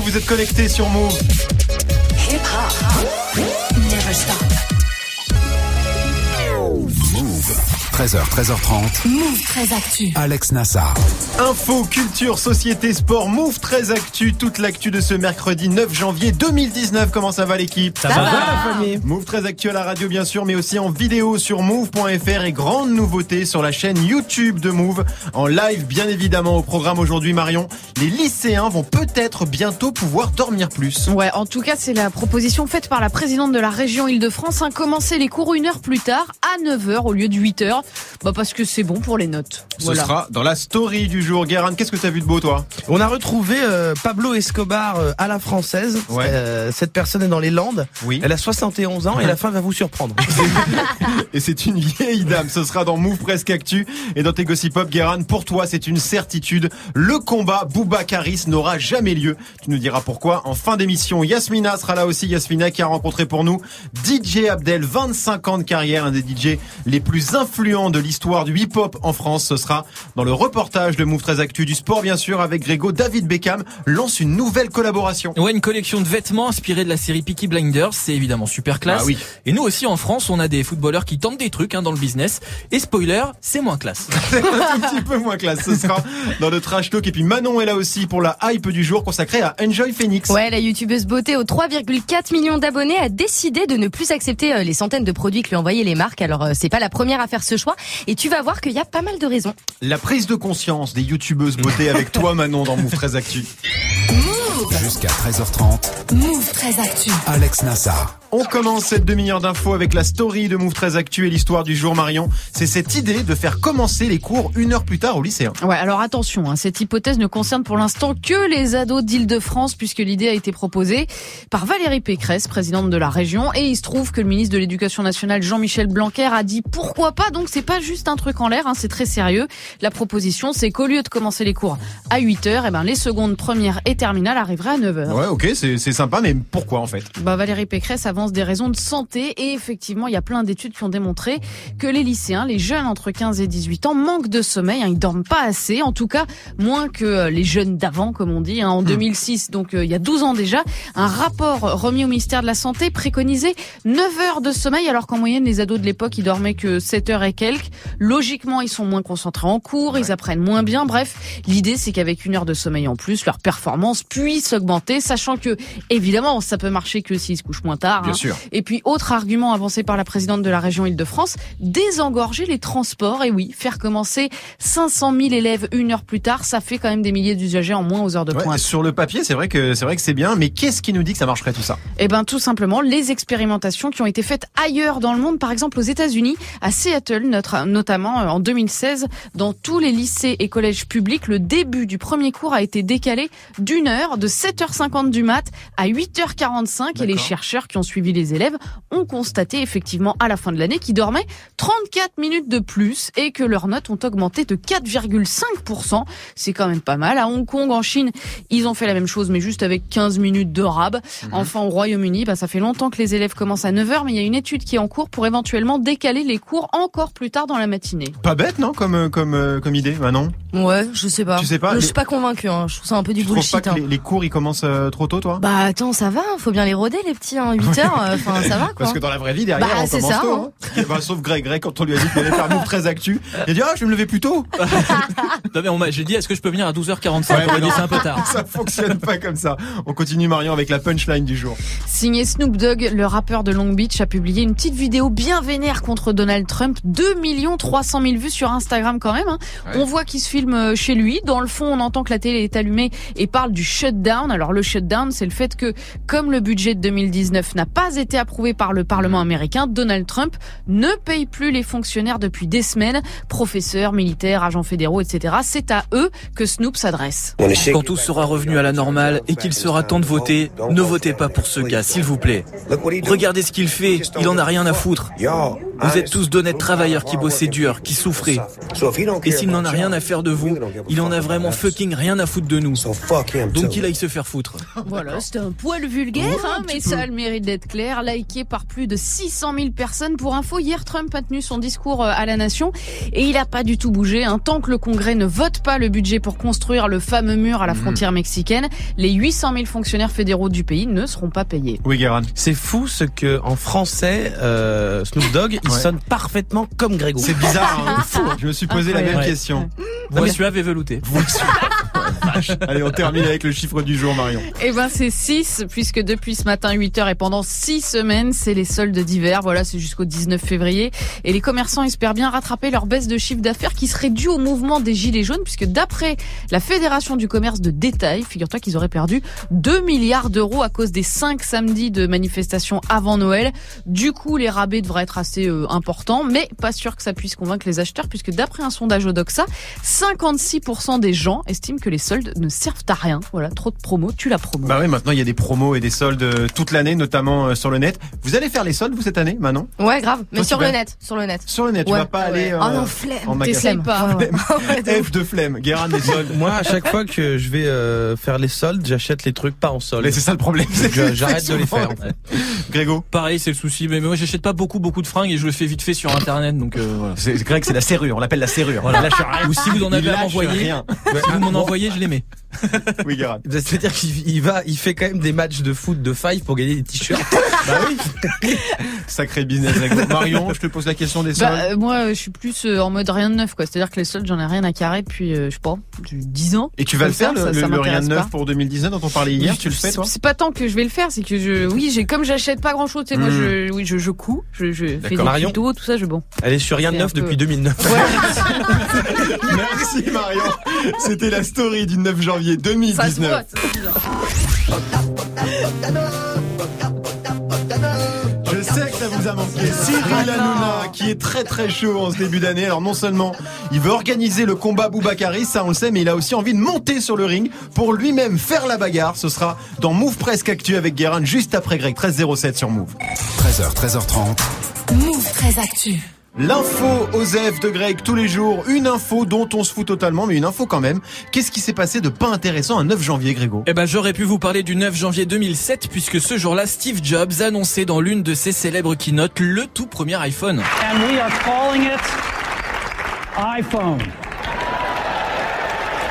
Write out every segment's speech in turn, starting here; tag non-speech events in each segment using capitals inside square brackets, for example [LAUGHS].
Vous êtes connectés sur Move. 13h, 13h30. Move 13 Actu. Alex Nassar. Info, culture, société, sport, Move 13 Actu. Toute l'actu de ce mercredi 9 janvier 2019. Comment ça va l'équipe? Ça, va, la famille Move 13 Actu à la radio bien sûr, mais aussi en vidéo sur move.fr et grande nouveauté sur la chaîne YouTube de Move. En live bien évidemment au programme aujourd'hui Marion. Les lycéens vont peut-être bientôt pouvoir dormir plus. Ouais, en tout cas c'est la proposition faite par la présidente de la région Île-de-France. Hein, commencer les cours une heure plus tard à 9h au lieu de 8h. Bah parce que c'est bon pour les notes. Ce sera dans la story du jour. Guérin, qu'est-ce que tu as vu de beau toi? On a retrouvé euh, Pablo Escobar euh, à la française. Euh, cette personne est dans les Landes. Oui. Elle a 71 ans et la fin va vous surprendre. [LAUGHS] et c'est une vieille dame. Ce sera dans Move Presque Actu et dans tes Gossip Pop. Guérin, pour toi, c'est une certitude. Le combat Boubacaris n'aura jamais lieu. Tu nous diras pourquoi. En fin d'émission, Yasmina sera là aussi. Yasmina qui a rencontré pour nous DJ Abdel, 25 ans de carrière, un des DJ les plus influents de l'histoire du hip-hop en France. Ce sera dans le reportage de Move 13 Actu du sport, bien sûr, avec Grégo. David Beckham lance une nouvelle collaboration. Ouais, une collection de vêtements inspirée de la série Peaky Blinders. C'est évidemment super classe. Ah oui. Et nous aussi, en France, on a des footballeurs qui tentent des trucs hein, dans le business. Et spoiler, c'est moins classe. [LAUGHS] c'est un petit peu moins classe. Ce sera dans le trash talk. Et puis Manon est là aussi pour la hype du jour consacrée à Enjoy Phoenix. Ouais, la youtubeuse beauté aux 3,4 millions d'abonnés a décidé de ne plus accepter euh, les centaines de produits que lui envoyaient les marques. Alors, euh, c'est pas la première à faire ce choix. Et tu vas voir qu'il y a pas mal de raisons. La prise de conscience des youtubeuses beauté avec toi Manon dans Move 13 Actu. Jusqu'à 13h30. Move 13 Actu. Alex Nassar. On commence cette demi-heure d'infos avec la story de Move 13 Actu et l'histoire du jour Marion. C'est cette idée de faire commencer les cours une heure plus tard au lycéen. Ouais, alors attention, hein, cette hypothèse ne concerne pour l'instant que les ados d'Île-de-France puisque l'idée a été proposée par Valérie Pécresse, présidente de la région, et il se trouve que le ministre de l'Éducation nationale Jean-Michel Blanquer a dit pourquoi pas. Donc c'est pas juste un truc en l'air, hein, c'est très sérieux. La proposition, c'est qu'au lieu de commencer les cours à 8 heures, eh ben les secondes, premières et terminales arriveraient à 9 heures. Ouais, ok, c'est sympa, mais pourquoi en fait? Bah Valérie Pécresse avance des raisons de santé et effectivement, il y a plein d'études qui ont démontré que les lycéens, les jeunes entre 15 et 18 ans, manquent de sommeil. Hein, ils dorment pas assez, en tout cas moins que euh, les jeunes d'avant, comme on dit, hein, en 2006. Donc euh, il y a 12 ans déjà, un rapport remis au ministère de la Santé préconisait 9 heures de sommeil, alors qu'en moyenne les ados de l'époque ils dormaient que 7 heures et quelques. Logiquement, ils sont moins concentrés en cours, ils apprennent moins bien. Bref, l'idée c'est qu'avec une heure de sommeil en plus, leur performance puisse augmenter, sachant que évidemment ça peut marcher que s'ils se couchent moins tard. Bien hein. sûr. Et puis, autre argument avancé par la présidente de la région Île-de-France, désengorger les transports. Et oui, faire commencer 500 000 élèves une heure plus tard, ça fait quand même des milliers d'usagers en moins aux heures de Ouais, pointe. sur le papier, c'est vrai que c'est vrai que c'est bien, mais qu'est-ce qui nous dit que ça marcherait tout ça? Eh ben, tout simplement, les expérimentations qui ont été faites ailleurs dans le monde, par exemple aux États-Unis, à Seattle, notre, notamment euh, en 2016, dans tous les lycées et collèges publics, le début du premier cours a été décalé d'une heure, de 7h50 du mat à 8h45, et les chercheurs qui ont suivi les élèves ont constaté effectivement à la fin de l'année qu'ils dormaient 34 minutes de plus et que leurs notes ont augmenté de 4,5%. C'est quand même pas mal. À Hong Kong, en Chine, ils ont fait la même chose, mais juste avec 15 minutes de rab. Enfin, au Royaume-Uni, bah, ça fait longtemps que les élèves commencent à 9h, mais il y a une étude qui est en cours pour éventuellement décaler les cours encore plus tard dans la matinée. Pas bête, non, comme euh, comme euh, comme idée, Manon. Ouais, je sais pas. Tu sais pas, Je les- suis pas convaincu. Hein. Je trouve ça un peu du Tu trouves pas bullshit. que hein. les, les cours ils commencent euh, trop tôt, toi? Bah attends, ça va. Faut bien les roder les petits. Hein. 8 heures. euh, Enfin, ça va [LAUGHS] quoi. Parce que dans la vraie vie, derrière, Bah, on c'est commence ça, tôt. hein. hein. Bah, sauf Greg. Greg, quand on lui a dit qu'il allait faire Move très actu, il a dit, ah, je vais me lever plus tôt. [LAUGHS] Non mais on m'a- j'ai dit est-ce que je peux venir à 12h45 Ouais, On m'a dit c'est un peu tard. [LAUGHS] Ça fonctionne pas comme ça. On continue, Marion, avec la punchline du jour. Signé Snoop Dogg, le rappeur de Long Beach a publié une petite vidéo bien vénère contre Donald Trump. 2 300 000 vues sur Instagram quand même. hein. Ouais. On voit qu'il se filme euh, chez lui. Dans le fond, on entend que la télé est allumée et parle du shutdown. Alors le shutdown, c'est le fait que comme le budget de 2019 n'a pas été approuvé par le Parlement américain, Donald Trump ne paye plus les fonctionnaires depuis des semaines, professeurs, militaires, agents fédéraux, etc. C'est à eux que Snoop s'adresse. Quand tout sera revenu à la normale et qu'il sera temps de voter, ne votez pas pour ce gars, s'il vous plaît. Regardez ce qu'il fait, il en a rien à foutre. Vous êtes tous d'honnêtes travailleurs qui bossaient dur, qui souffraient. Et s'il n'en a rien à faire de vous, il en a vraiment fucking rien à foutre de nous. Donc qu'il aille se faire foutre. [LAUGHS] Voilà, c'était un poil vulgaire, hein, mais ça a le mérite d'être clair. Liké par plus de 600 000 personnes. Pour info, hier, Trump a tenu son discours euh, à la nation et il n'a pas du tout bougé. Hein. Tant que le Congrès ne vote pas le budget pour construire le fameux mur à la frontière mexicaine, les 800 000 fonctionnaires fédéraux du pays ne seront pas payés. Oui, Guérin. C'est fou ce que en français euh, Snoop Dogg il Ouais. sonne parfaitement comme Grégo. C'est bizarre, hein [LAUGHS] Je me suis posé la même question. Voix suave et veloutée. Allez, on termine avec le chiffre du jour, Marion. Eh ben c'est 6, puisque depuis ce matin 8 heures et pendant 6 semaines, c'est les soldes d'hiver. Voilà, c'est jusqu'au 19 février. Et les commerçants espèrent bien rattraper leur baisse de chiffre d'affaires qui serait due au mouvement des Gilets jaunes, puisque d'après la Fédération du commerce de détail, figure-toi qu'ils auraient perdu 2 milliards d'euros à cause des 5 samedis de manifestations avant Noël. Du coup, les rabais devraient être assez euh, importants, mais pas sûr que ça puisse convaincre les acheteurs, puisque d'après un sondage Odoxa, 56% des gens estiment que les soldes ne servent à rien. Voilà, trop de promos, tu la promo. Bah oui, maintenant il y a des promos et des soldes euh, toute l'année, notamment euh, sur le net. Vous allez faire les soldes vous cette année, Manon? Ouais, grave. Mais Toi, tu sur vas- le net, sur le net. Sur le net, tu Ouais. vas pas aller euh, Oh non, flemme. en magasin. Pas. [LAUGHS] F de flemme, Guérin des soldes. Moi, à chaque fois que je vais euh, faire les soldes, j'achète les trucs pas en solde. Mais c'est ça le problème. c'est Je- que J'arrête de les faire. En fait. [LAUGHS] Grégo, Pareil, c'est le souci. Mais moi, j'achète pas beaucoup, beaucoup de fringues et je le fais vite fait sur Internet. Donc euh, voilà. c'est Greg, c'est la serrure, on l'appelle la serrure. Voilà. Il lâche rien. Ou si vous en avez à m'envoyer, rien. si vous m'en envoyez, je mets. Oui, Guérin. C'est-à-dire qu'il il va, il fait quand même des matchs de foot de five pour gagner des t-shirts. [LAUGHS] Bah oui. Sacré business. Marion, je te pose la question des soldes. Bah, euh, moi, euh, je suis plus euh, en mode rien de neuf, quoi. C'est-à-dire que les soldes, j'en ai rien à carrer depuis, euh, je sais pas, du 10 ans. et tu vas le faire, le, ça- le- ça le rien de neuf pour 2019 dont on parlait hier, Oui, tu le fais, toi C'est pas tant que je vais le faire, c'est que je, oui, j'ai comme j'achète pas grand chose, tu sais, moi, Hmm. je, oui, je, je couds, je, je fais des Marion tutos, tout ça, je bon. Elle est sur rien de neuf peu- depuis 2009. [LAUGHS] Merci Marion. C'était la story du 9 janvier Ça se 2019. voit, ça se voit. Je sais que ça vous a manqué. Cyril Hanouna, qui est très très chaud en ce début d'année. Alors non seulement il veut organiser le combat Boubacaris, ça on le sait, mais il a aussi envie de monter sur le ring pour lui-même faire la bagarre. Ce sera dans Move Presque Actu avec Guérin juste après Greg 1307 sur Move. 13h, 13h30. Move très actu. L'info Osef de Greg tous les jours, une info dont on se fout totalement, mais une info quand même. Qu'est-ce qui s'est passé de pas intéressant un 9 janvier, Grégo? Eh ben, j'aurais pu vous parler du 9 janvier 2007 puisque ce jour-là, Steve Jobs annonçait dans l'une de ses célèbres keynotes le tout premier iPhone. and we are calling it iPhone.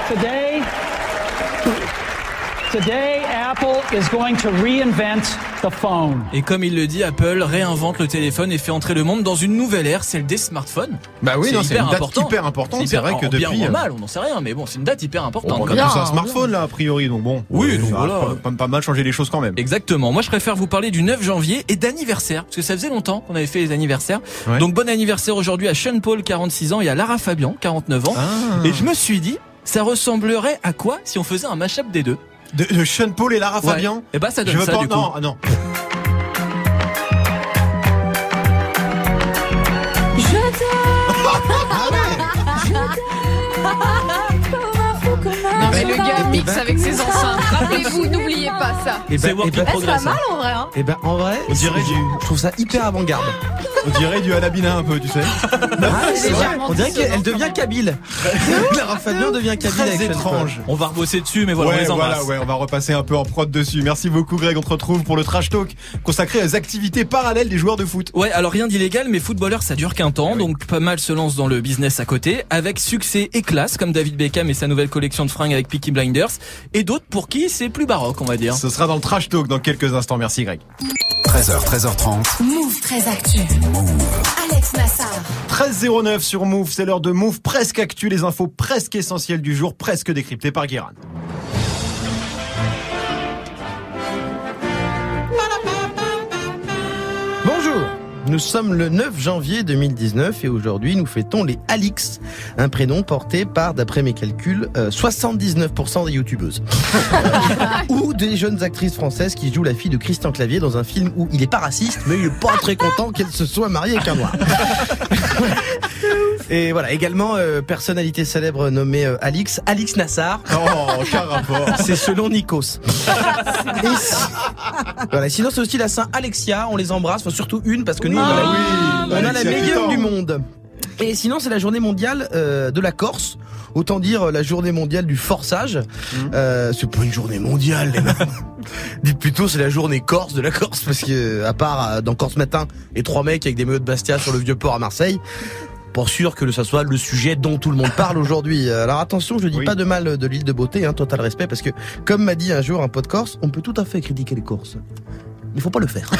Today, Et comme il le dit, Apple réinvente le téléphone et fait entrer le monde dans une nouvelle ère, celle des smartphones. Bah oui, C'est non, c'est hyper une date important. hyper importante. C'est vrai que bien depuis. ou en euh, mal, on n'en sait rien, mais bon, c'est une date hyper importante. On quand a tous un Bien, smartphone là a priori, donc bon. Oui, donc ça va voilà. Pas, pas- pas mal changer les choses quand même. Exactement. Moi, je préfère vous parler du 9 janvier et d'anniversaire, parce que ça faisait longtemps qu'on avait fait les anniversaires. Ouais. Donc, bon anniversaire aujourd'hui à Sean Paul, 46 ans, et à Lara Fabian, 49 ans. Ah. Et je me suis dit, ça ressemblerait à quoi si on faisait un mashup des deux? De, de Sean Paul et Lara Fabian Et bah, ça Je donne veux ça pas. du coup. Non, ah, non. Non, mais [LAUGHS] le gars mixe avec ses enceintes. [LAUGHS] Rappelez-vous, n'oubliez pas ça. Et C'est ben, et ben- in Eh, c'est pas mal en vrai, hein. et ben, en vrai, On dirait c'est- du- je trouve ça hyper avant-garde. On dirait du Alabina un peu, tu sais. Ah, c'est vrai. On dirait qu'elle [LAUGHS] devient kabyle. Clara Fabian devient kabyle avec Très Paul. étrange. On va rebosser dessus, mais voilà, on ouais, les embrasse. voilà, ouais, on va repasser un peu en prod dessus. Merci beaucoup, Greg. On te retrouve pour le trash talk consacré aux activités parallèles des joueurs de foot. Ouais, alors rien d'illégal, mais footballeur ça dure qu'un temps, donc pas mal se lance dans le business à côté, avec succès et classe, comme David Beckham et sa nouvelle collection de fringues avec Peaky Blinders, et d'autres pour qui c'est plus baroque, on va dire. Ce sera dans le trash talk dans quelques instants. Merci, Greg. 13h, 13h30. Move très actu. Alex Nassar. 13.09 sur Move, c'est l'heure de Move presque actu, les infos presque essentielles du jour, presque décryptées par Guérin. Nous sommes le 9 janvier 2019 et aujourd'hui nous fêtons les Alix, un prénom porté par, d'après mes calculs, euh, 79% des youtubeuses. Euh, [LAUGHS] ou des jeunes actrices françaises qui jouent la fille de Christian Clavier dans un film où il est pas raciste mais il est pas très content qu'elle se soit mariée avec un noir. [LAUGHS] Et voilà, également euh, personnalité célèbre nommée euh, Alix, Alix Nassar. Oh, quel rapport [LAUGHS] C'est selon Nikos. Et si- Voilà, sinon c'est aussi la Saint Alexia, on les embrasse, enfin, surtout une parce que nous a- oui, on a la meilleure du monde. Et sinon, c'est la journée mondiale euh, de la Corse. Autant dire euh, la journée mondiale du forçage. Euh, c'est pas une journée mondiale, les mecs. [LAUGHS] Dites plutôt c'est la journée corse de la Corse, parce que à part dans Corse Matin et trois mecs avec des maillots de Bastia sur le vieux port à Marseille. Pas sûr que ça soit le sujet dont tout le monde parle aujourd'hui. Alors attention, je dis Oui. pas de mal de l'île de beauté, hein, total respect, parce que comme m'a dit un jour un pote corse, on peut tout à fait critiquer les Corses. Il faut pas le faire. [LAUGHS]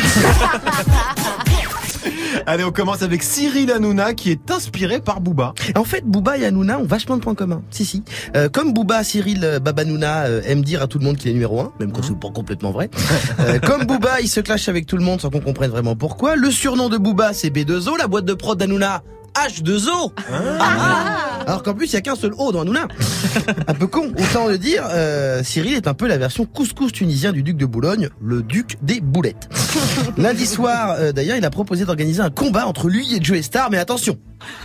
[LAUGHS] Allez, on commence avec Cyril Hanouna qui est inspiré par Booba. En fait, Booba et Hanouna ont vachement de points communs. Si, si. Euh, comme Booba, Cyril euh, Babanouna euh, aime dire à tout le monde qu'il est numéro un, même quand c'est pas complètement vrai. [LAUGHS] Euh, comme Booba, il se clash avec tout le monde sans qu'on comprenne vraiment pourquoi. Le surnom de Booba, c'est B2O. La boîte de prod d'Hanouna, H2O. Ah. Alors qu'en plus, il y a qu'un seul O dans Hanouna. [LAUGHS] un peu con. Autant le dire, euh, Cyril est un peu la version couscous tunisien du duc de Boulogne, le duc des boulettes. [LAUGHS] Lundi soir, euh, d'ailleurs, il a proposé d'organiser un combat entre lui et Joe Star, mais attention.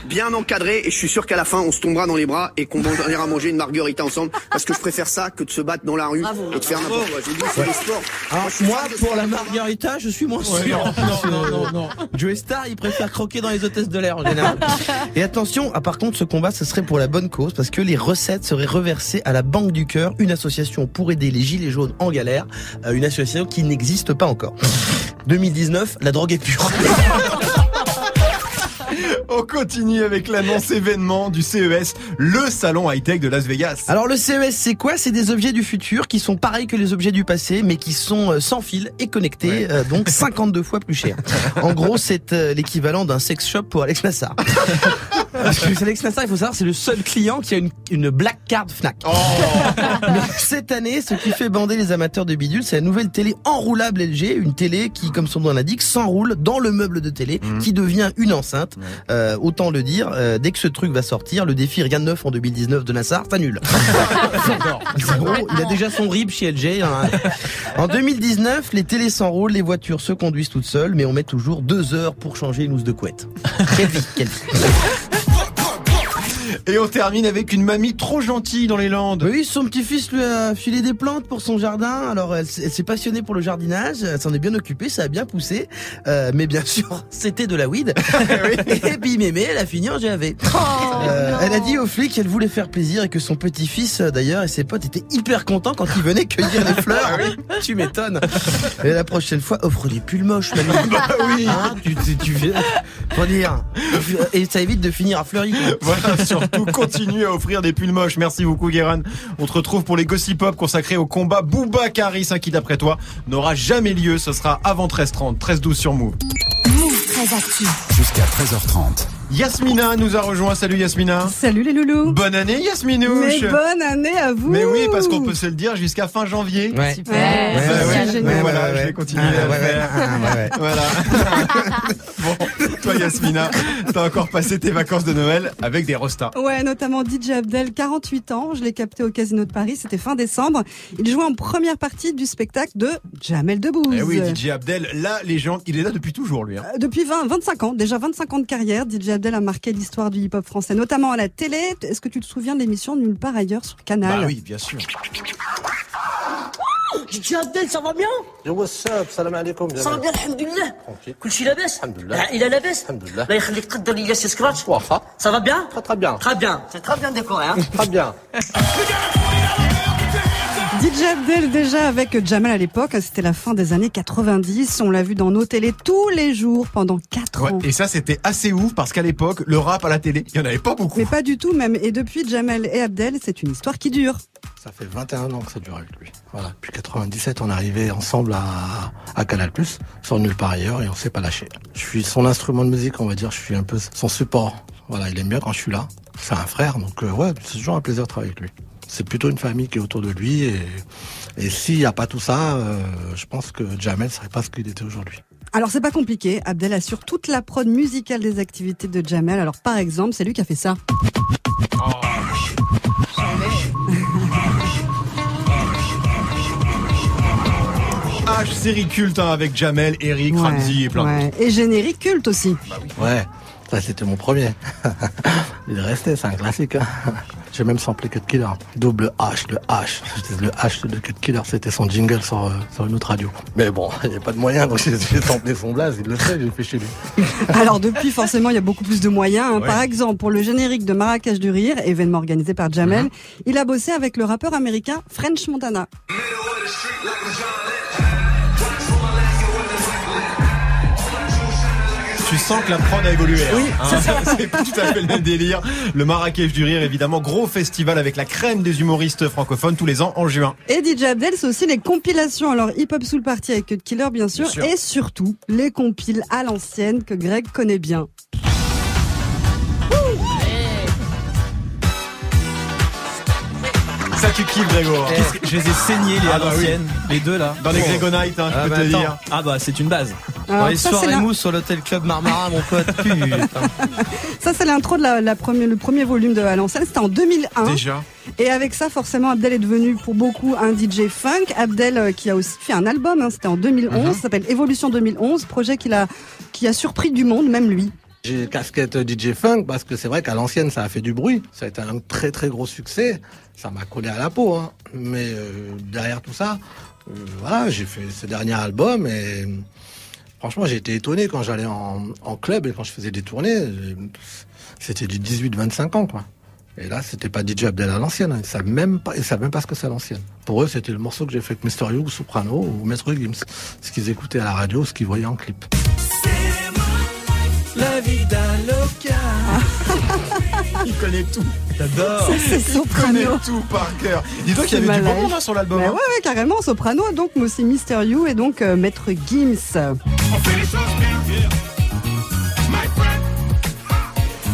bien encadré et je suis sûr qu'à la fin on se tombera dans les bras et qu'on ira manger une margarita ensemble parce que je préfère ça que de se battre dans la rue et de faire n'importe quoi. J'ai dit c'est le sport. Alors, moi, pour la margarita, je suis moins sûr. Non, non, non, non. Joe Star, il préfère croquer dans les hôtesses de l'air en général. [LAUGHS] Et attention, ah, par contre, ce combat, ce serait pour la bonne cause parce que les recettes seraient reversées à la Banque du Cœur, une association pour aider les gilets jaunes en galère, euh, une association qui n'existe pas encore. [LAUGHS] 2019, la drogue est pure. [LAUGHS] [LAUGHS] On continue avec l'annonce événement du CES, le salon high-tech de Las Vegas. Alors le CES, c'est quoi? C'est des objets du futur qui sont pareils que les objets du passé, mais qui sont euh, sans fil et connectés, euh, donc 52 fois plus cher. [LAUGHS] En gros, c'est euh, l'équivalent d'un sex shop pour Alex Nassar. [LAUGHS] Parce que Alex Nassar, il faut savoir, c'est le seul client qui a une, une black card Fnac. Mais cette année, ce qui fait bander les amateurs de bidule, c'est la nouvelle télé enroulable LG, une télé qui, comme son nom l'indique, s'enroule dans le meuble de télé, qui devient une enceinte. Euh, autant le dire, euh, dès que ce truc va sortir, le défi rien de neuf en 2019 de Nassar s'annule. [LAUGHS] [LAUGHS] Il a déjà son RIB chez LG. hein. En 2019, les télés s'enroulent, les voitures se conduisent toutes seules, mais on met toujours deux heures pour changer une housse de couette. Quelle vie, quelle vie. Et on termine avec une mamie trop gentille dans les Landes. Oui, son petit-fils lui a filé des plantes pour son jardin. Alors, elle, s'est passionnée pour le jardinage. Elle s'en est bien occupée, ça a bien poussé. Euh, mais bien [LAUGHS] sûr, c'était de la weed. [LAUGHS] [LAUGHS] et puis mémé, elle a fini en GAV. Euh, elle a dit aux flics qu'elle voulait faire plaisir et que son petit-fils, euh, d'ailleurs, et ses potes étaient hyper contents quand ils venaient cueillir les fleurs. tu m'étonnes. Et la prochaine fois, offre des pulls moches, mamie. Bah oui. Hein, tu, tu, tu viens- Faut dire. Et ça évite de finir à Fleury. quoi. Voilà, surtout continue à offrir des pulls moches. Merci beaucoup, Guérin. On te retrouve pour les Gossip Pop consacrés au combat Booba Caris, hein, qui d'après toi n'aura jamais lieu. Ce sera avant 13h30, 13h12 sur Move. Move très actu. Jusqu'à 13h30. Yasmina nous a rejoint. Salut Yasmina. Salut les loulous. Bonne année Yasminouche. Mais bonne année à vous. Mais oui, parce qu'on peut se le dire jusqu'à fin janvier. Ouais. Super. Ouais, Ouais, c'est ouais, génial. ouais, voilà, je vais continuer à le faire. Ah, ouais, ouais. [LAUGHS] Voilà. [LAUGHS] bon, toi Yasmina, t'as encore passé tes vacances de Noël avec des rostas. Ouais, notamment DJ Abdel, 48 ans. Je l'ai capté au Casino de Paris. C'était fin décembre. Il jouait en première partie du spectacle de Jamel Debbouze. Eh oui, DJ Abdel, la légende, il est là depuis toujours lui. hein. Euh, Depuis 20, 25 ans, déjà 25 ans de carrière, DJ Abdel a marqué l'histoire du hip-hop français, notamment à la télé. Est-ce que tu te souviens de l'émission Nulle part ailleurs sur Canal bah oui, bien sûr. Ah, DJ Abdel, ça va bien Yo, what's up? Salam alaikum. Ça va bien, alhamdoulilah. Kulchi la baisse Alhamdoulilah. Ah, il a la baisse Alhamdoulilah. Bah, il khalik qaddar il. Ça va bien Très très bien. Très bien. C'est très bien décoré, hein. Très bien. [LAUGHS] DJ Abdel déjà avec Jamel à l'époque, c'était la fin des années 90. On l'a vu dans nos télés tous les jours pendant 4 Ouais, ans. et ça, c'était assez ouf parce qu'à l'époque, le rap à la télé, il y en avait pas beaucoup. Mais pas du tout même. Et depuis Jamel et Abdel, c'est une histoire qui dure. Ça fait 21 ans que ça dure avec lui. Voilà. Depuis 97, on est arrivé ensemble à, à Canal+, sur Nulle part ailleurs, et on s'est pas lâché. Je suis son instrument de musique, on va dire. Je suis un peu son support. Voilà, il aime bien quand je suis là. C'est un frère, donc euh, ouais, c'est toujours un plaisir de travailler avec lui. C'est plutôt une famille qui est autour de lui, et, et s'il n'y a pas tout ça, euh, je pense que Jamel serait pas ce qu'il était aujourd'hui. Alors c'est pas compliqué, Abdel assure toute la prod musicale des activités de Jamel. Alors par exemple, c'est lui qui a fait ça. H, série culte hein, avec Jamel, Eric, Ramsey et plein ouais. Et générique culte aussi. Ouais. Ça, c'était mon premier. [LAUGHS] Il est resté, c'est un classique. hein. J'ai même samplé Cut Killer. Double H, le H. Le H de Cut Killer, c'était son jingle sur, euh, sur une autre radio. Mais bon, [LAUGHS] il n'y a pas de moyen, donc j'ai samplé son blaze, il le fait, j'ai fait chez lui. [LAUGHS] Alors depuis, forcément, il y a beaucoup plus de moyens. hein. Ouais. Par exemple, pour le générique de Marrakech du Rire, événement organisé par Jamel, Mhm. il a bossé avec le rappeur américain French Montana. Sens que la prod a évolué. hein. Oui, Hein, [LAUGHS] c'est tout à fait le même délire. Le Marrakech du Rire, évidemment, gros festival avec la crème des humoristes francophones tous les ans en juin. Et DJ Abdel, c'est aussi les compilations. Alors, Hip Hop Soul Party avec Cut Killer, bien sûr, Bien sûr. et surtout les compiles à l'ancienne que Greg connaît bien. Tu kiffes, Grégo. hein. Que- Je les ai saignés les Ah à bah oui. les deux là. Dans les Oh. Grégonite, hein, je Ah peux bah te attends. dire. Ah bah c'est une base. Alors, les ça, c'est soirées la- mousse sur l'hôtel Club Marmara, mon pote. [LAUGHS] Putain. Ça, c'est l'intro de la, la première, le premier volume de À l'ancienne. C'était en 2001. Déjà. Et avec ça, forcément, Abdel est devenu pour beaucoup un DJ funk. Abdel, euh, qui a aussi fait un album, hein, c'était en 2011, Mhm. ça s'appelle Évolution 2011, projet qu'il a, qui a surpris du monde, même lui. J'ai casquette DJ Funk parce que c'est vrai qu'à l'ancienne ça a fait du bruit. Ça a été un très très gros succès. Ça m'a collé à la peau. Hein. Mais euh, derrière tout ça, euh, voilà, j'ai fait ce dernier album et franchement j'ai été étonné quand j'allais en, club et quand je faisais des tournées. euh, C'était du 18-25 ans quoi. Et là, c'était pas DJ Abdel à l'ancienne. hein. Ils savent même pas, ils même pas ce que c'est l'ancienne. Pour eux, c'était le morceau que j'ai fait avec Mr. You, Soprano ou Maître Gims. Ce qu'ils écoutaient à la radio, ce qu'ils voyaient en clip. La vida loca. [LAUGHS] Il connaît tout. J'adore. C'est Il connaît Soprano. tout par cœur. Dis-toi qu'il y C'est avait du bon monde hein, sur l'album. Hein. ouais, ouais, carrément, Soprano, donc, mais aussi Mister You et donc euh, Maître Gims.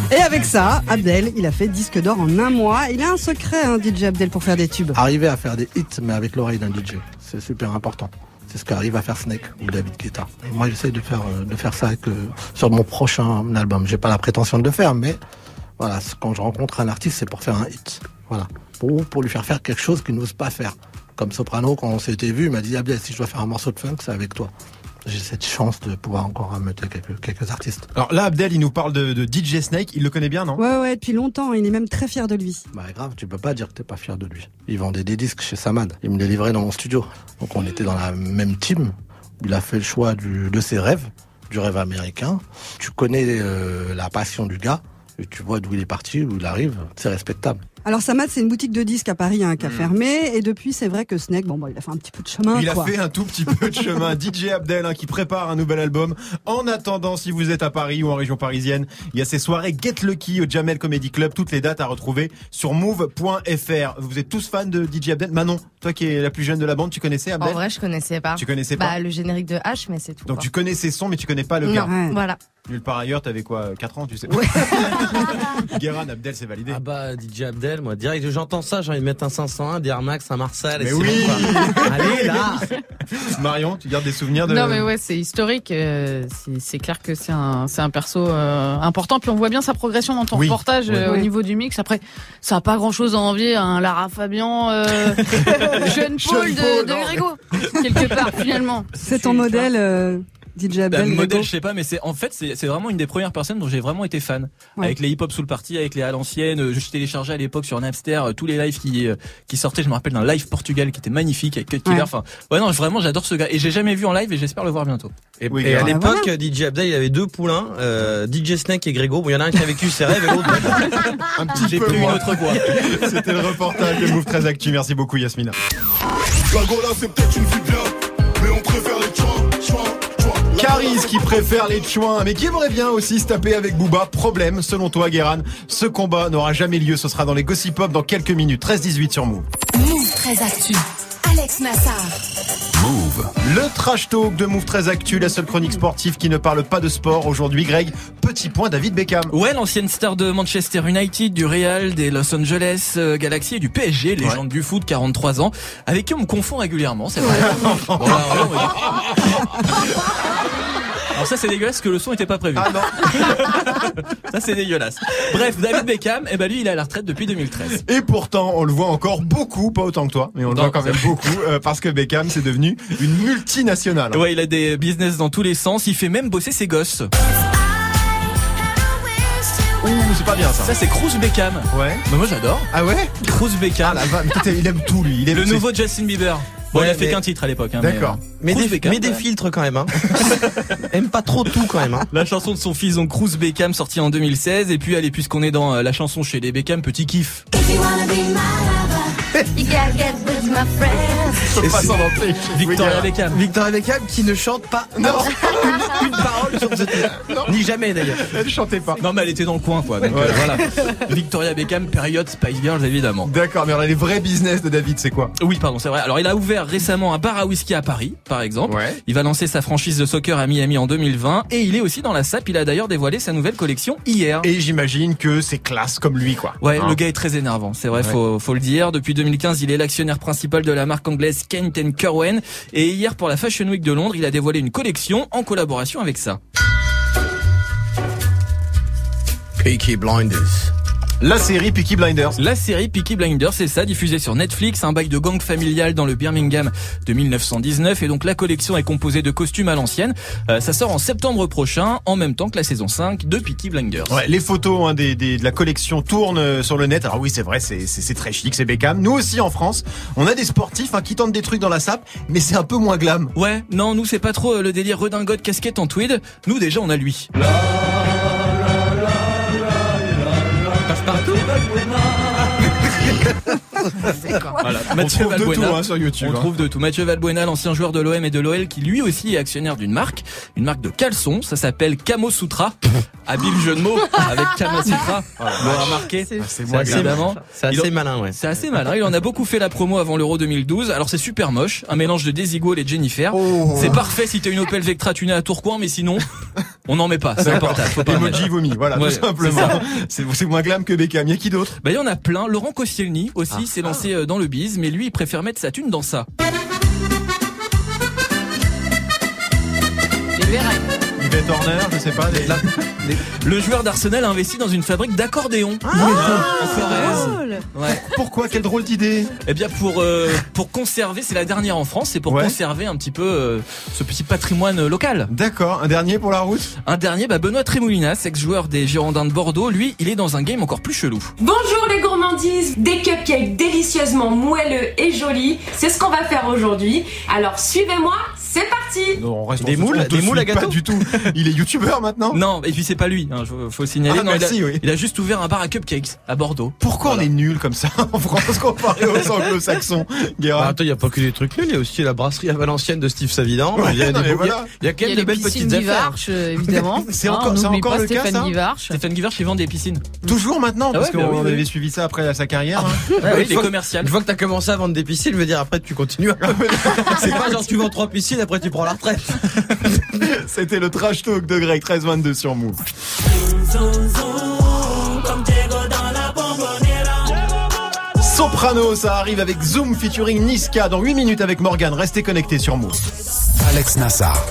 Et avec ça, Abdel, il a fait disque d'or en un mois. Il a un secret, hein, DJ Abdel, pour faire des tubes. Arriver à faire des hits, mais avec l'oreille d'un DJ, c'est super important. C'est ce qu'arrive à faire Snake ou David Guetta. Et moi, j'essaie de faire euh, de faire ça euh, sur mon prochain album. J'ai pas la prétention de le faire, mais voilà, quand je rencontre un artiste, c'est pour faire un hit. Voilà, pour pour lui faire faire quelque chose qu'il n'ose pas faire. Comme Soprano, quand on s'était vu, il m'a dit Abdel, si je dois faire un morceau de funk, c'est avec toi. J'ai cette chance de pouvoir encore ameuter quelques quelques artistes. Alors là, Abdel, il nous parle de, de DJ Snake. Il le connaît bien, non? Ouais, ouais, depuis longtemps. Il est même très fier de lui. Bah grave, tu peux pas dire que t'es pas fier de lui. Il vendait des disques chez Samad. Il me les livrait dans mon studio. Donc on était dans la même team. Il a fait le choix du, de ses rêves, du rêve américain. Tu connais euh, la passion du gars. Et tu vois d'où il est parti, où il arrive. C'est respectable. Alors Samad, c'est une boutique de disques à Paris hein, qui a fermé. Et depuis, c'est vrai que Snake, bon, bah, il a fait un petit peu de chemin. Il a fait un tout petit peu de chemin. [LAUGHS] DJ Abdel hein, qui prépare un nouvel album. En attendant, si vous êtes à Paris ou en région parisienne, il y a ces soirées Get Lucky au Jamel Comedy Club. Toutes les dates à retrouver sur move.fr. Vous êtes tous fans de DJ Abdel? Manon, toi qui es la plus jeune de la bande, tu connaissais Abdel? En vrai, je connaissais pas. Tu connaissais Bah, pas? le générique de H, mais c'est tout. Donc quoi. tu connais ses sons, mais tu connais pas le Non, gars. Ouais. voilà. Nulle part ailleurs, t'avais quoi 4 ans, tu sais [LAUGHS] Guérin, Abdel, c'est validé. Ah bah DJ Abdel, moi direct j'entends ça, j'ai envie de mettre un 501, des Air Max, un Marcel. et Mais oui bon. Allez là [LAUGHS] Marion, tu gardes des souvenirs de... Non mais ouais, c'est historique. euh, c'est- clair que c'est un, c'est un perso euh, important. Puis on voit bien sa progression dans ton Oui. reportage euh, au niveau du mix. Après, ça a pas grand chose à envier à un Lara Fabian, euh, [LAUGHS] jeune Paul de, de. Grégo, quelque part finalement. C'est ton modèle, euh, DJ Bah, Abdel. modèle, je sais pas, mais c'est en fait c'est c'est vraiment une des premières personnes dont j'ai vraiment été fan. Ouais. Avec les hip hop sous le party, avec les à l'ancienne, euh, je téléchargeais à l'époque sur Napster euh, tous les lives qui euh, qui sortaient. Je me rappelle d'un live Portugal qui était magnifique avec Cut Killer. Ouais. Enfin, ouais non, vraiment j'adore ce gars et j'ai jamais vu en live et j'espère le voir bientôt. Et, Oui, et à l'époque, DJ Abdel, il avait deux poulains, euh, DJ Snake et Grégo. Bon, il y en a un qui a vécu ses rêves et l'autre. [LAUGHS] Un petit J'ai peu pris une moins. autre voie. C'était le reportage de Move 13 Actu. Merci beaucoup Yasmina. La Gola, c'est peut-être une Gola, qui préfère les chouins, mais qui aimerait bien aussi se taper avec Booba. Problème, selon toi, Guéran, ce combat n'aura jamais lieu. Ce sera dans les Gossip Pop dans quelques minutes. 13-18 sur Move. Move 13 Actu. Alex Nassar. Move. Le trash talk de Move 13 Actu, la seule chronique sportive qui ne parle pas de sport. Aujourd'hui, Greg, petit point David Beckham. Ouais, l'ancienne star de Manchester United, du Real, des Los Angeles euh, Galaxy et du PSG, légende du foot, 43 ans, avec qui on me confond régulièrement, c'est vrai. [LAUGHS] Bon, là, [LAUGHS] Alors ça c'est dégueulasse que le son était pas prévu. Ah non. [LAUGHS] Ça c'est dégueulasse. Bref, David Beckham, eh ben lui il est à la retraite depuis 2013. Et pourtant, on le voit encore beaucoup, pas autant que toi, mais on le voit quand même beaucoup, euh, parce que Beckham, c'est devenu une multinationale. Ouais, il a des business dans tous les sens, il fait même bosser ses gosses. Ouh, c'est pas bien ça. Ça, c'est Cruz Beckham. Ouais. Bah, moi, j'adore. Ah ouais Cruz Beckham. Ah la va- putain, il aime tout lui. Il aime le nouveau Justin Bieber. Bon, Ouais, il a fait mais- qu'un titre à l'époque. Hein, D'accord. Mais, Cruz des, Beckham, mais des ouais. filtres quand même. Hein. [LAUGHS] Aime pas trop tout quand même. Hein. La chanson de son fils, donc Cruz Beckham, sortie en 2016. Et puis, allez, puisqu'on est dans euh, la chanson chez les Beckham, petit kiff. [LAUGHS] Et Victoria Beckham. Victoria Beckham qui ne chante pas non. une, [LAUGHS] une parole sur ce titre. Ni jamais d'ailleurs. Elle chantait pas. Non, mais elle était dans le coin, quoi. Donc, euh, voilà. Victoria Beckham, période Spice Girls, évidemment. D'accord, mais alors les vrais business de David, c'est quoi? Oui, pardon, c'est vrai. Alors, il a ouvert récemment un bar à whisky à Paris, par exemple. Ouais. Il va lancer sa franchise de soccer à Miami en 2020. Et il est aussi dans la SAP. Il a d'ailleurs dévoilé sa nouvelle collection hier. Et j'imagine que c'est classe comme lui, quoi. Ouais, Hein le gars est très énervant, c'est vrai, Ouais. faut, faut le dire. Depuis 2015, il est l'actionnaire principal de la marque anglaise Kent Kerwen. Et hier, pour la Fashion Week de Londres, il a dévoilé une collection en collaboration avec ça. La série Peaky Blinders. La série Peaky Blinders, c'est ça, diffusée sur Netflix, un bail de gang familial dans le Birmingham de 1919. Et donc la collection est composée de costumes à l'ancienne. Euh, ça sort en septembre prochain, en même temps que la saison 5 de Peaky Blinders. Ouais, les photos hein, des, des- de la collection tournent euh, sur le net. Alors oui, c'est vrai, c'est c'est- c'est très chic, c'est Beckham. Nous aussi en France, on a des sportifs hein, qui tentent des trucs dans la sape, mais c'est un peu moins glam. Ouais, non, nous c'est pas trop euh, le délire redingote casquette en tweed. Nous déjà on a lui. [LAUGHS] Voilà. On Mathieu trouve de Valbuena. tout hein, sur YouTube. On hein. trouve de tout. Mathieu Valbuena, l'ancien joueur de l'OM et de l'OL, qui lui aussi est actionnaire d'une marque, une marque de caleçon. Ça s'appelle Kamo Sutra. [LAUGHS] Habile jeu de mots avec Kama Sutra. [LAUGHS] Vous l'aurez remarqué. Ah, c'est. Évidemment. c'est Il assez en- malin, ouais. C'est assez malin. Il en a beaucoup fait la promo avant l'Euro 2012. Alors c'est super moche. Un mélange de Desigual et de Jennifer. Oh. C'est parfait si t'as une Opel Vectra tunée à Tourcoing, mais sinon, on n'en met pas. C'est important. Faut pas. Emoji vomi, voilà, Ouais, tout simplement. C'est c'est moins glam que Beckham. Y a qui d'autre? Bah, il y en a plein. Laurent Koscielny aussi s'est lancé euh, dans le biz, mais lui, il préfère mettre sa thune dans ça. Les. Yvette Horner, je sais pas. les- la- Le joueur d'Arsenal a investi dans une fabrique d'accordéons. Ah. Ouais. Pourquoi Quelle drôle d'idée Eh bien pour euh, pour conserver, c'est la dernière en France, c'est pour Ouais. conserver un petit peu euh, ce petit patrimoine euh, local. D'accord, un dernier pour la route Un dernier, bah Benoît Trémoulinas, ex-joueur des Girondins de Bordeaux, lui, il est dans un game encore plus chelou. Bonjour les des cupcakes délicieusement moelleux et jolis, c'est ce qu'on va faire aujourd'hui. Alors suivez-moi, c'est parti Non, on reste Des moules Des moules à Pas gâteau du tout. [LAUGHS] Il est youtubeur maintenant? Non, et puis c'est pas lui, hein, faut, faut signaler. Ah, non, il, merci, a, oui. il a juste ouvert un bar à cupcakes à Bordeaux. Pourquoi on est nul comme ça en France comparé aux anglo-saxons [LAUGHS] Bah, attends, il n'y a pas que des trucs nuls, il y a aussi la brasserie à Valenciennes de Steve Savidan. Ouais, il, y a non, des mais beaux- il y a- voilà. il y a quand Il y même a de les belles petites affaires. Euh, évidemment. [LAUGHS] C'est encore- pas le cas, Stéphane ça? Guivarch. Stéphane Guivarch, il vend des piscines. Toujours maintenant Ah Parce bah qu'on avait suivi ça après sa carrière. hein. [LAUGHS] Ouais, Oui, les commerciales. Une fois que t'as commencé à vendre des piscines, je veux dire, après tu continues. [LAUGHS] C'est pas genre tu vends trois piscines, après tu prends la retraite. [LAUGHS] C'était le trash talk de Greg 1322 sur Move. Soprano, ça arrive avec Zoom featuring Niska dans 8 minutes avec Morgan. Restez connectés sur Move. Alex Nassar.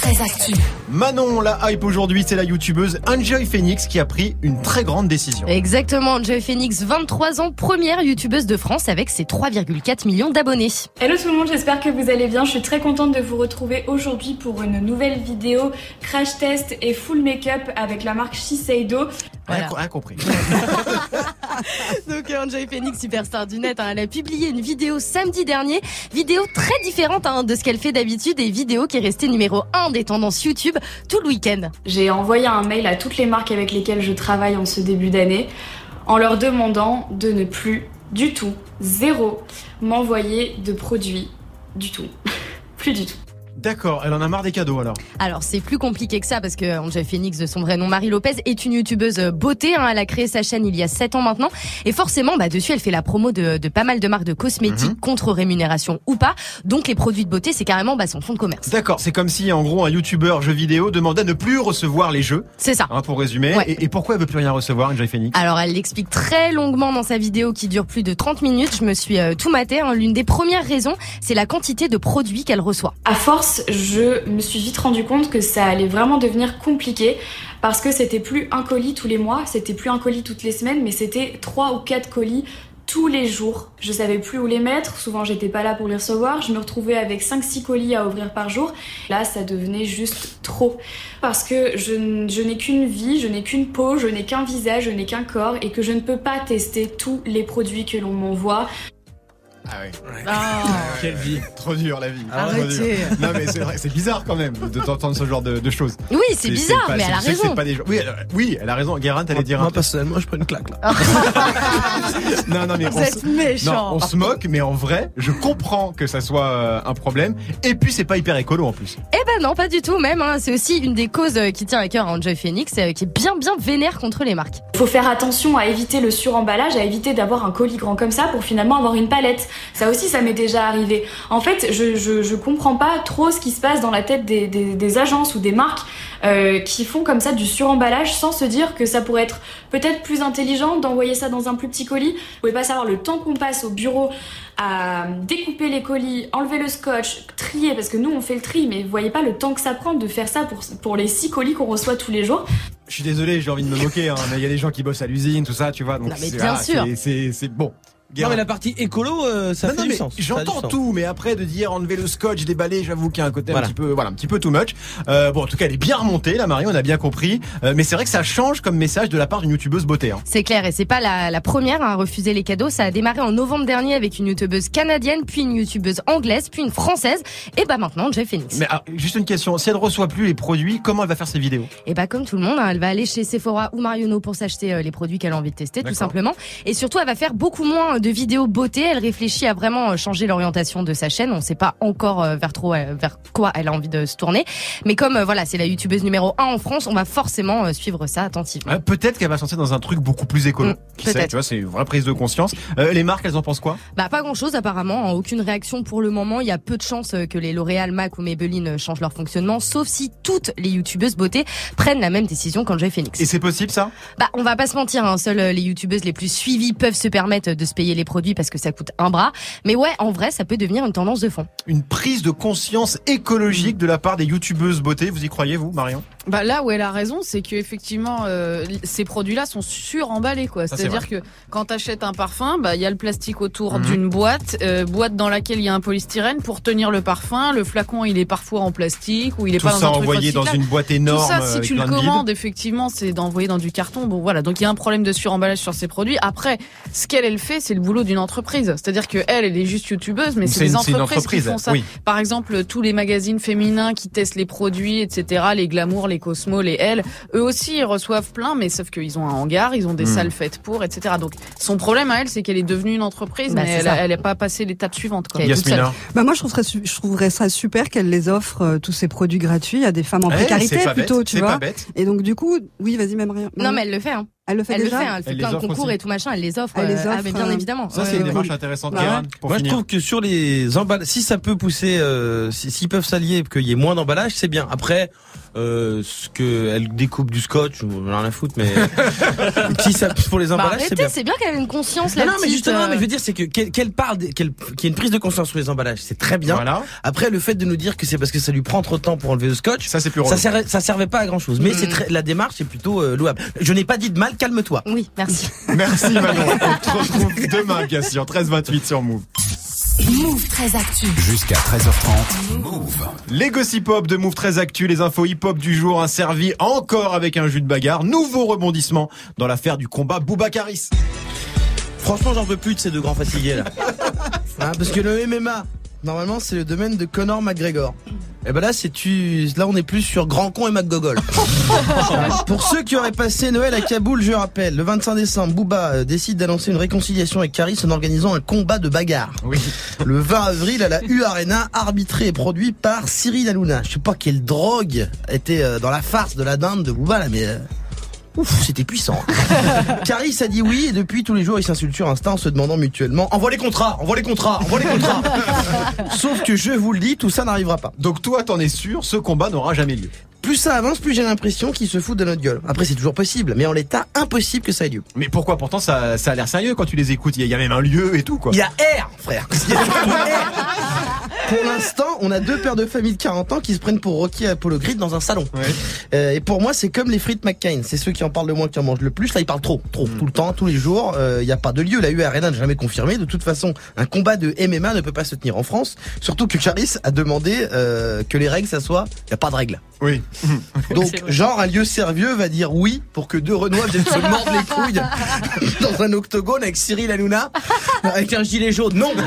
Très actu. Manon, la hype aujourd'hui, c'est la youtubeuse Enjoy Phoenix qui a pris une très grande décision. Exactement, Joy Phoenix, 23 ans, première youtubeuse de France avec ses 3,4 millions d'abonnés. Hello tout le monde, j'espère que vous allez bien. Je suis très contente de vous retrouver aujourd'hui pour une nouvelle vidéo crash test et full make-up avec la marque Shiseido. Rien, rien compris. [LAUGHS] [LAUGHS] Donc euh, Enjoy Phoenix, superstar du net, hein, elle a publié une vidéo samedi dernier, vidéo très différente hein, de ce qu'elle fait d'habitude et vidéo qui est restée numéro 1 des tendances YouTube tout le week-end. J'ai envoyé un mail à toutes les marques avec lesquelles je travaille en ce début d'année en leur demandant de ne plus du tout, zéro, m'envoyer de produits du tout. [LAUGHS] plus du tout. D'accord, elle en a marre des cadeaux alors. Alors c'est plus compliqué que ça parce que Angel Phoenix de son vrai nom Marie Lopez est une youtubeuse beauté. hein. Elle a créé sa chaîne il y a 7 ans maintenant et forcément bah dessus elle fait la promo de, de pas mal de marques de cosmétiques contre rémunération ou pas. Donc les produits de beauté c'est carrément bah, son fond de commerce. D'accord, c'est comme si en gros un youtubeur jeu vidéo demandait à ne plus recevoir les jeux. C'est ça. Hein, pour résumer. Ouais. Et, et pourquoi elle veut plus rien recevoir, Enjoy Phoenix? Alors elle l'explique très longuement dans sa vidéo qui dure plus de 30 minutes. Je me suis euh, tout maté. hein. L'une des premières raisons c'est la quantité de produits qu'elle reçoit. À force, je me suis vite rendu compte que ça allait vraiment devenir compliqué parce que c'était plus un colis tous les mois, c'était plus un colis toutes les semaines, mais c'était trois ou quatre colis tous les jours. Je savais plus où les mettre, souvent j'étais pas là pour les recevoir, je me retrouvais avec 5-6 colis à ouvrir par jour. Là, ça devenait juste trop. Parce que je, n'ai qu'une vie, je n'ai qu'une peau, je n'ai qu'un visage, je n'ai qu'un corps et que je ne peux pas tester tous les produits que l'on m'envoie. Ah oui. Quelle vie. Trop dur la vie. Arrêtez. Trop dur. Non mais c'est vrai, c'est bizarre quand même de t'entendre ce genre de, de choses. Oui, c'est bizarre, pas- mais elle a raison. pas des gens- Oui, elle, oui, elle a raison. Guérin, t'allais dire un Moi, personnellement, je prends une claque, là. [LAUGHS] Non, non, mais Vous on êtes méchant. Non, on se moque, mais en vrai, je comprends que ça soit euh, un problème. Et puis, c'est pas hyper écolo en plus. Eh ben non, pas du tout même. hein. C'est aussi une des causes euh, qui tient à cœur à Enjoy Phoenix, euh, qui est bien bien vénère contre les marques. Il faut faire attention à éviter le suremballage, à éviter d'avoir un colis grand comme ça pour finalement avoir une palette. Ça aussi, ça m'est déjà arrivé. En fait, je, je, je comprends pas trop ce qui se passe dans la tête des, des, des agences ou des marques euh, qui font comme ça du suremballage sans se dire que ça pourrait être peut-être plus intelligent d'envoyer ça dans un plus petit colis. Vous pouvez pas savoir le temps qu'on passe au bureau à découper les colis, enlever le scotch, trier, parce que nous on fait le tri, mais vous voyez pas le temps que ça prend de faire ça pour, pour les six colis qu'on reçoit tous les jours. Je suis désolé, j'ai envie de me moquer, hein, mais il y a des gens qui bossent à l'usine, tout ça, tu vois. Donc Non, mais c'est- bien ah, sûr. c'est- C'est Non, mais la partie écolo, euh, ça Non, fait non, du mais sens. J'entends sens. tout, mais après de dire enlever le scotch, déballer, j'avoue qu'il y a un côté Voilà. un petit peu, voilà, un petit peu too much. Euh, bon, en tout cas, elle est bien remontée, la Marie, on a bien compris. Euh, mais c'est vrai que ça change comme message de la part d'une youtubeuse beauté. Hein. C'est clair, et c'est pas la, la première à refuser les cadeaux. Ça a démarré en novembre dernier avec une youtubeuse canadienne, puis une youtubeuse anglaise, puis une française, et bah maintenant Jay Phoenix. Mais ah, juste une question, si elle reçoit plus les produits, comment elle va faire ses vidéos? Et bah comme tout le monde, hein, elle va aller chez Sephora ou Marionneau pour s'acheter euh, les produits qu'elle a envie de tester, tout simplement. Et surtout, elle va faire beaucoup moins de vidéos beauté. Elle réfléchit à vraiment euh, changer l'orientation de sa chaîne. On sait pas encore euh, vers trop euh, vers quoi elle a envie de se tourner. Mais comme voilà, c'est la youtubeuse numéro 1 en France, on va forcément suivre ça attentivement. Peut-être qu'elle va se lancer dans un truc beaucoup plus écolo. Mm, peut-être. tu vois, c'est une vraie prise de conscience. Euh, les marques, elles en pensent quoi? Bah pas grand chose apparemment, hein. aucune réaction pour le moment. Il y a peu de chances que les L'Oréal, MAC ou Maybelline changent leur fonctionnement, sauf si toutes les youtubeuses beauté prennent la même décision qu'Enjoy Phoenix. Et c'est possible ça? Bah on va pas se mentir, hein. seules les youtubeuses les plus suivies peuvent se permettre de se payer les produits parce que ça coûte un bras. Mais ouais, en vrai, ça peut devenir une tendance de fond. Une prise de conscience écologique de la part des youtubeuses beauté, vous y croyez vous, Marion? Bah là où elle a raison, c'est que effectivement euh, ces produits-là sont suremballés quoi. C'est-à-dire que quand t'achètes un parfum, bah il y a le plastique autour Mhm. d'une boîte, euh, boîte dans laquelle il y a un polystyrène pour tenir le parfum. Le flacon il est parfois en plastique ou il est Tout pas dans ça un truc envoyé dans une boîte énorme Tout ça, si avec tu le commandes, effectivement, c'est d'envoyer dans du carton. Bon, voilà. Donc, il y a un problème de suremballage sur ces produits. Après, ce qu'elle, elle fait, c'est le boulot d'une entreprise. C'est-à-dire que elle, elle est juste youtubeuse, mais C'est des entreprises, entreprise, qui font ça. oui. Par exemple, tous les magazines féminins qui testent les produits, etc., les Glamour, les Cosmo, les Elle, eux aussi, ils reçoivent plein, mais sauf qu'ils ont un hangar, ils ont des Hmm. salles faites pour, etc. Donc, son problème à elle, c'est qu'elle est devenue une entreprise, Bah, mais elle, ça. elle est pas passé l'étape suivante, quoi. Yasmina. Bah moi je trouverais, je trouverais ça super qu'elle les offre euh, tous ces produits gratuits à des femmes en Eh, précarité plutôt, bête, tu vois. pas bête. Et donc du coup, oui, vas-y même rien. Non mais elle le fait. Hein. Elle le fait Elle le déjà. fait, hein. elle fait Elle plein les de offre concours aussi. et tout machin, elle les offre. Elle les euh, ah, offre, mais bien euh, évidemment. Ça, c'est une démarche oui. intéressante, Bah pour Moi, je trouve que sur les emballages, si ça peut pousser, euh, si- s'ils peuvent s'allier, qu'il y ait moins d'emballage, c'est bien. Après, euh, ce que elle découpe du scotch, j'en ai rien à foutre, mais [LAUGHS] si ça pour les Bah, emballages, c'est bien. c'est bien qu'elle ait une conscience Non, là. non, mais justement, mais je veux dire, c'est que qu'elle parle, qu'elle qu'il y ait une prise de conscience sur les emballages, c'est très bien. Voilà. Après, le fait de nous dire que c'est parce que ça lui prend trop de temps pour enlever le scotch, Ça, c'est plus ça servait, ça servait pas à grand chose. Mais Mm. c'est la démarche est plutôt euh, louable. Je n'ai pas dit de mal, calme-toi. Oui, merci. [LAUGHS] Merci Manon. [LAUGHS] On te retrouve demain, bien sûr, 13-28 sur Move. Move très actu. Jusqu'à 13h30. Move. Les gossip hop de Move très Actu, les infos hip hop du jour, un servi encore avec un jus de bagarre. Nouveau rebondissement dans l'affaire du combat Boubacaris. Franchement, j'en peux plus de ces deux grands fatigués là. [LAUGHS] Hein, parce que le MMA, normalement, c'est le domaine de Conor McGregor. Et ben là, c'est tu, là, on est plus sur Grand Con et McGogol. [LAUGHS] Pour ceux qui auraient passé Noël à Kaboul, je rappelle, le 25 décembre, Booba euh, décide d'annoncer une réconciliation avec Caris en organisant un combat de bagarre. Oui. Le 20 avril à la U Arena, arbitré et produit par Cyril Hanouna. Je sais pas quelle drogue était euh, dans la farce de la dinde de Booba là, mais. Ouf, c'était puissant. [LAUGHS] Caris a dit oui et depuis tous les jours ils s'insultent sur Insta en se demandant mutuellement envoie les contrats, envoie les contrats, envoie les contrats. [LAUGHS] Sauf que je vous le dis, tout ça n'arrivera pas. Donc toi, t'en es sûr, ce combat n'aura jamais lieu. Plus ça avance, plus j'ai l'impression qu'ils se foutent de notre gueule. Après c'est toujours possible, mais en l'état impossible que ça ait lieu. Mais pourquoi Pourtant, ça, ça a l'air sérieux quand tu les écoutes? Il y, a- il y a même un lieu et tout, quoi. Il y a R, frère. Il y a [LAUGHS] surtout R. Pour l'instant, on a deux pères de famille de 40 ans qui se prennent pour Rocky et Apollo Creed dans un salon. Euh, et pour moi, c'est comme les frites McCain. C'est ceux qui en parlent le moins qui en mangent le plus. Là, ils parlent trop, trop, tout le temps, tous les jours. Il n'y a pas de lieu. La URN n'a jamais confirmé. De toute façon, un combat de MMA ne peut pas se tenir en France. Surtout que Charis a demandé euh, que les règles, ça soit, il n'y a pas de règles. Oui. [LAUGHS] [LAUGHS] Donc, genre, un lieu sérieux va dire oui pour que deux Renois viennent se mordre les couilles [LAUGHS] dans un octogone avec Cyril Hanouna, avec un gilet jaune. Non, non,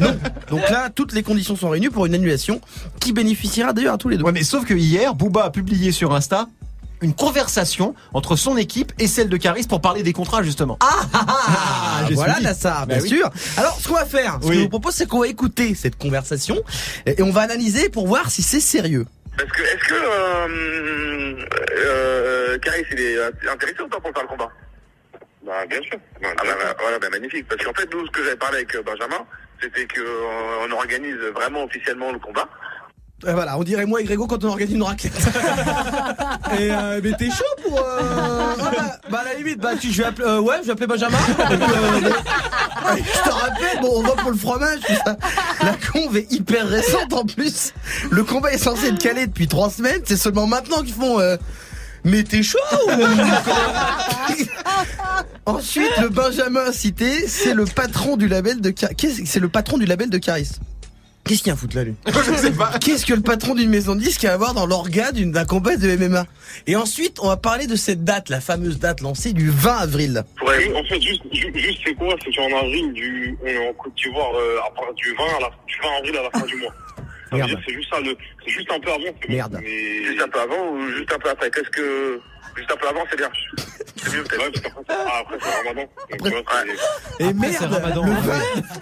non. Donc là, toutes les conditions sont réunies pour une annulation qui bénéficiera d'ailleurs à tous les deux. Ouais, mais sauf que hier, Booba a publié sur Insta une conversation entre son équipe et celle de Caris pour parler des contrats justement. Ah, ah, ah, voilà suivi. Nassar, Bah bien oui. sûr. Alors, ce qu'on va faire, ce Oui. que je vous propose, c'est qu'on va écouter cette conversation et on va analyser pour voir si c'est sérieux. Parce que, est-ce que, euh, euh, Caris, il est euh, intéressé ou pas pour faire le combat? Bah, bien sûr. ah, bah, bah, voilà, bah, magnifique. Parce qu'en fait, nous, ce que j'avais parlé avec euh, Benjamin, c'était que euh, on organise vraiment officiellement le combat. Euh, voilà, on dirait moi et Grégo quand on organise une raclette. [LAUGHS] et euh, mais t'es chaud pour euh, ah bah, bah, à la limite, bah tu, je vais appeler, euh, ouais, je vais appeler Benjamin. Et euh, [LAUGHS] je te rappelle, bon, on va pour le fromage. tout ça. La conve est hyper récente en plus. Le combat est censé être calé depuis trois semaines. C'est seulement maintenant qu'ils font. Mais t'es chaud ou- Ensuite, le Benjamin cité, c'est le patron du label de c'est le patron du label de Caris. Qu'est-ce qu'il y a à foutre là lui? Je sais pas. Qu'est-ce que le patron d'une maison de disques a à voir dans l'orga d'une- d'un combat de MMA Et ensuite, on va parler de cette date, la fameuse date lancée du 20 avril. Ouais. En fait, juste, ju- juste c'est quoi? C'est qu'en avril, du, on est en Côte d'Ivoire euh, à part du 20, à la, du 20 avril à la fin du mois. C'est juste ça, le, c'est juste un peu avant. Merde. Mais... Juste un peu avant ou juste un peu après? Qu'est-ce que. Juste un peu avant, c'est bien. C'est mieux peut-être. Ouais, parce qu'après, ah, après, c'est Ramadan. Donc, tu vois, c'est- Et Après, merde, c'est Ramadan. le, 20,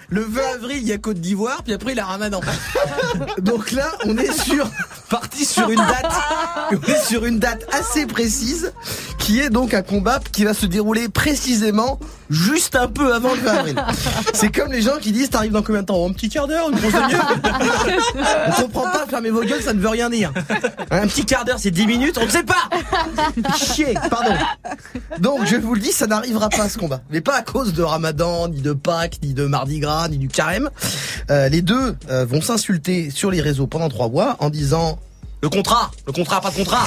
le 20 avril, il y a Côte d'Ivoire, puis après, il y a Ramadan. [LAUGHS] Donc là, on est sur, parti sur une date, on est sur une date assez précise, qui est donc un combat qui va se dérouler précisément juste un peu avant le 20 avril. C'est comme les gens qui disent, t'arrives dans combien de temps? Un petit quart d'heure, une grosse demi-heure On comprend pas, fermez vos gueules, ça ne veut rien dire. Un petit quart d'heure, c'est 10 minutes, on ne sait pas Chier, pardon. Donc je vous le dis, ça n'arrivera pas ce combat. Mais pas à cause de Ramadan, ni de Pâques, ni de Mardi Gras, ni du carême. Euh, les deux euh, vont s'insulter sur les réseaux pendant trois mois en disant le contrat, le contrat, pas de contrat.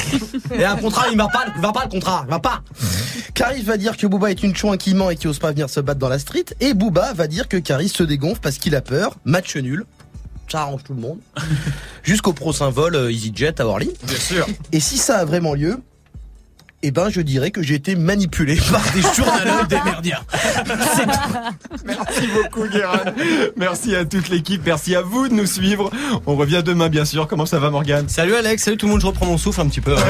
Et un contrat, il va pas, il va pas le contrat, il va pas. Caris va dire que Booba est une chouin qui ment et qui ose pas venir se battre dans la street. Et Booba va dire que Caris se dégonfle parce qu'il a peur. Match nul. Ça arrange tout le monde. Jusqu'au pro vol euh, EasyJet à Orly. Bien sûr. Et si ça a vraiment lieu, eh ben, je dirais que j'ai été manipulé [LAUGHS] par des journalistes des merdiens. C'est tout. Merci beaucoup Guérin. Merci à toute l'équipe. Merci à vous de nous suivre. On revient demain bien sûr. Comment ça va Morgane? Salut Alex, salut tout le monde, je reprends mon souffle un petit peu. hein.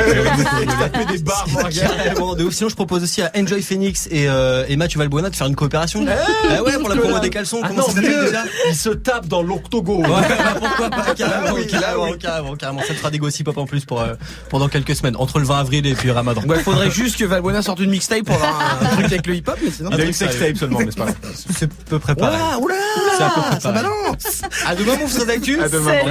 Des barres Morgane. Carrément, de ouf. Sinon, je propose aussi à Enjoy Phoenix et, euh, et Mathieu Valbuena de faire une coopération. ah ouais, pour la promo des caleçons, Ah comment non, ça déjà Il se tape dans l'octogone. Ouais, bah pourquoi pas, carrément, Ah oui, carrément, ah oui. carrément, carrément. Ça te fera des gossip pop en plus pour, euh, pendant quelques semaines, entre le 20 avril et puis Ramadan. Ouais, faudrait juste que Valbuena sorte une mixtape pour avoir un truc avec le hip-hop, mais sinon. Il a une sextape seulement, mais c'est pas grave. [LAUGHS] C'est à peu près pareil. Oula, oula, C'est à peu près ça balance. À demain, mon frère d'actu. À demain, Salut.